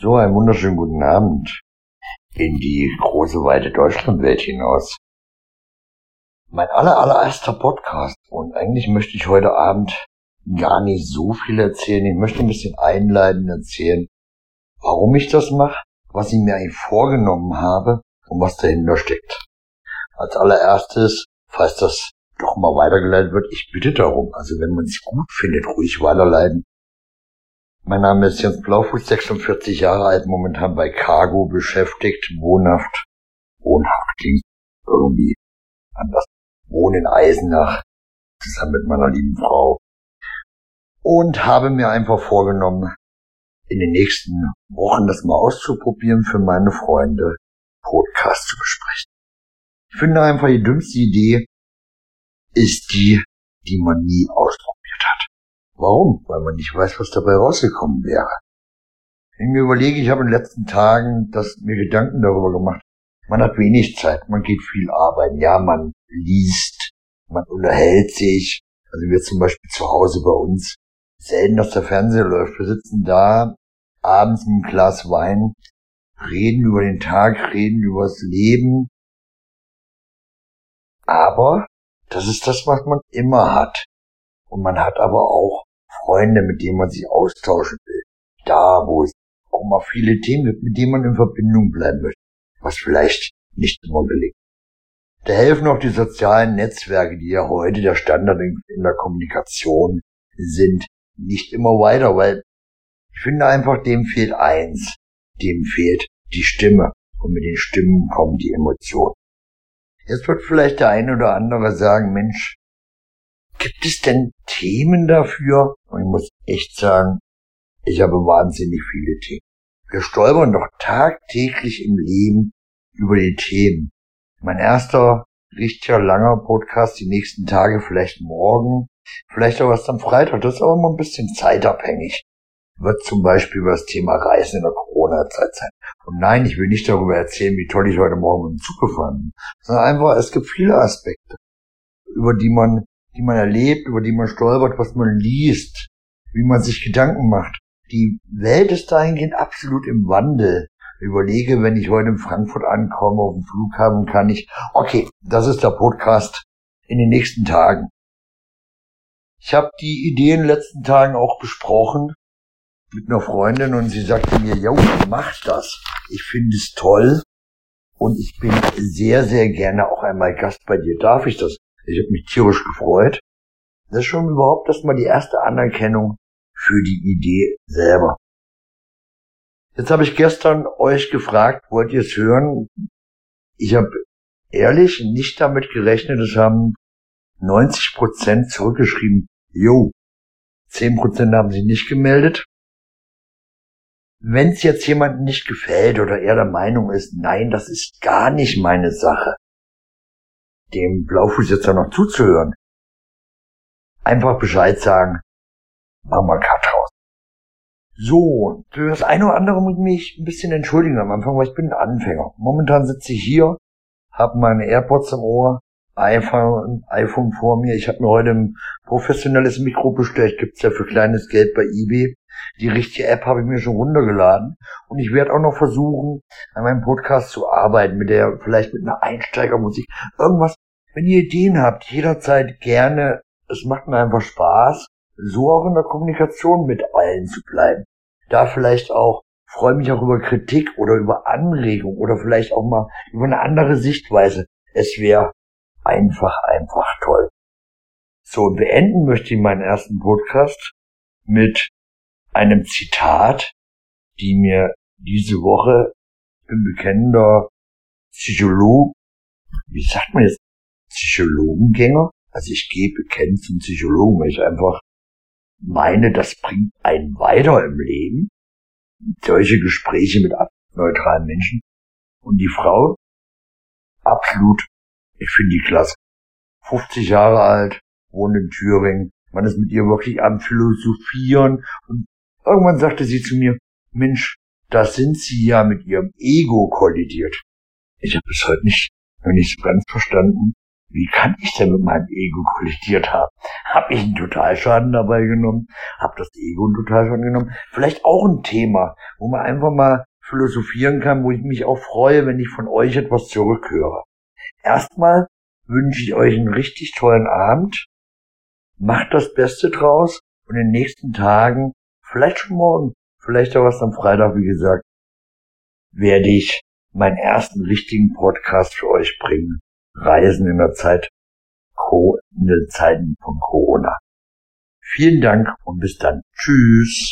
So, einen wunderschönen guten Abend in die große, weite Deutschlandwelt hinaus. Mein aller, allererster Podcast und eigentlich möchte ich heute Abend gar nicht so viel erzählen. Ich möchte ein bisschen einleitend erzählen, warum ich das mache, was ich mir eigentlich vorgenommen habe und was dahinter steckt. Als allererstes, falls das doch mal weitergeleitet wird, ich bitte darum, also wenn man es gut findet, ruhig weiterleiten. Mein Name ist Jens Blaufuß, 46 Jahre alt, momentan bei Cargo beschäftigt, wohnhaft. Wohnhaft klingt irgendwie anders. Wohne in Eisenach, zusammen mit meiner lieben Frau. Und habe mir einfach vorgenommen, in den nächsten Wochen das mal auszuprobieren für meine Freunde, Podcast zu besprechen. Ich finde einfach, die dümmste Idee ist die, die man nie ausprobiert. Warum? Weil man nicht weiß, was dabei rausgekommen wäre. Wenn ich mir überlege, ich habe in den letzten Tagen das, mir Gedanken darüber gemacht. Man hat wenig Zeit, man geht viel arbeiten. Ja, man liest, man unterhält sich. Also wir zum Beispiel zu Hause bei uns. Selten, dass der Fernseher läuft. Wir sitzen da, abends mit einem Glas Wein, reden über den Tag, reden über das Leben. Aber das ist das, was man immer hat. Und man hat aber auch Freunde, mit denen man sich austauschen will. Da, wo es auch mal viele Themen gibt, mit denen man in Verbindung bleiben möchte, was vielleicht nicht immer gelingt. Da helfen auch die sozialen Netzwerke, die ja heute der Standard in, der Kommunikation sind, nicht immer weiter, weil ich finde einfach, dem fehlt eins, dem fehlt die Stimme und mit den Stimmen kommen die Emotionen. Jetzt wird vielleicht der eine oder andere sagen, Mensch, Gibt es denn Themen dafür? Und ich muss echt sagen, ich habe wahnsinnig viele Themen. Wir stolpern doch tagtäglich im Leben über die Themen. Mein erster richtiger langer Podcast die nächsten Tage, vielleicht morgen, vielleicht auch erst am Freitag. Das ist aber immer ein bisschen zeitabhängig. Wird zum Beispiel über das Thema Reisen in der Corona-Zeit sein. Und nein, ich will nicht darüber erzählen, wie toll ich heute Morgen mit dem Zug gefahren bin, sondern einfach, es gibt viele Aspekte, über die man die man erlebt, über die man stolpert, was man liest, wie man sich Gedanken macht. Die Welt ist dahingehend absolut im Wandel. Überlege, wenn ich heute in Frankfurt ankomme, auf dem Flughafen, kann ich, okay, das ist der Podcast in den nächsten Tagen. Ich habe die Idee in den letzten Tagen auch besprochen mit einer Freundin und sie sagte mir, jo, mach das. Ich finde es toll und ich bin sehr, sehr gerne auch einmal Gast bei dir. Darf ich das? Ich habe mich tierisch gefreut. Das ist schon überhaupt erstmal die erste Anerkennung für die Idee selber. Jetzt habe ich gestern euch gefragt, wollt ihr es hören? Ich habe ehrlich nicht damit gerechnet, es haben 90 Prozent zurückgeschrieben, jo, 10 Prozent haben sich nicht gemeldet. Wenn es jetzt jemandem nicht gefällt oder er der Meinung ist, nein, das ist gar nicht meine Sache, dem Blaufuß jetzt noch zuzuhören. Einfach Bescheid sagen, machen wir Cut raus. So, für das eine oder andere muss ich mich ein bisschen entschuldigen am Anfang, weil ich bin ein Anfänger. Momentan sitze ich hier, habe meine AirPods im Ohr, iPhone, iPhone vor mir. Ich habe mir heute ein professionelles Mikro bestellt, gibt's ja für kleines Geld bei eBay. Die richtige App habe ich mir schon runtergeladen und ich werde auch noch versuchen, an meinem Podcast zu arbeiten, mit der vielleicht mit einer Einsteigermusik, irgendwas. Wenn ihr Ideen habt, jederzeit gerne. Es macht mir einfach Spaß, so auch in der Kommunikation mit allen zu bleiben. Da vielleicht auch freue mich auch über Kritik oder über Anregung oder vielleicht auch mal über eine andere Sichtweise. Es wäre einfach, einfach toll. So, beenden möchte ich meinen ersten Podcast mit einem Zitat, die mir diese Woche ein bekennender Psycholog, wie sagt man jetzt, Psychologengänger, also ich gehe bekennt zum Psychologen, weil ich einfach meine, das bringt einen weiter im Leben. Solche Gespräche mit neutralen Menschen. Und die Frau, absolut, ich finde die klasse. 50 Jahre alt, wohnt in Thüringen. Man ist mit ihr wirklich am Philosophieren und Irgendwann sagte sie zu mir, Mensch, da sind Sie ja mit Ihrem Ego kollidiert. Ich habe bis heute nicht, noch nicht so ganz verstanden, wie kann ich denn mit meinem Ego kollidiert haben? Hab ich einen Totalschaden dabei genommen? Hab das Ego einen Totalschaden genommen? Vielleicht auch ein Thema, wo man einfach mal philosophieren kann, wo ich mich auch freue, wenn ich von euch etwas zurückhöre. Erstmal wünsche ich euch einen richtig tollen Abend. Macht das Beste draus und in den nächsten Tagen, vielleicht schon morgen, vielleicht auch erst am Freitag, wie gesagt, werde ich meinen ersten richtigen Podcast für euch bringen. Reisen in der Zeit, in den Zeiten von Corona. Vielen Dank und bis dann. Tschüss.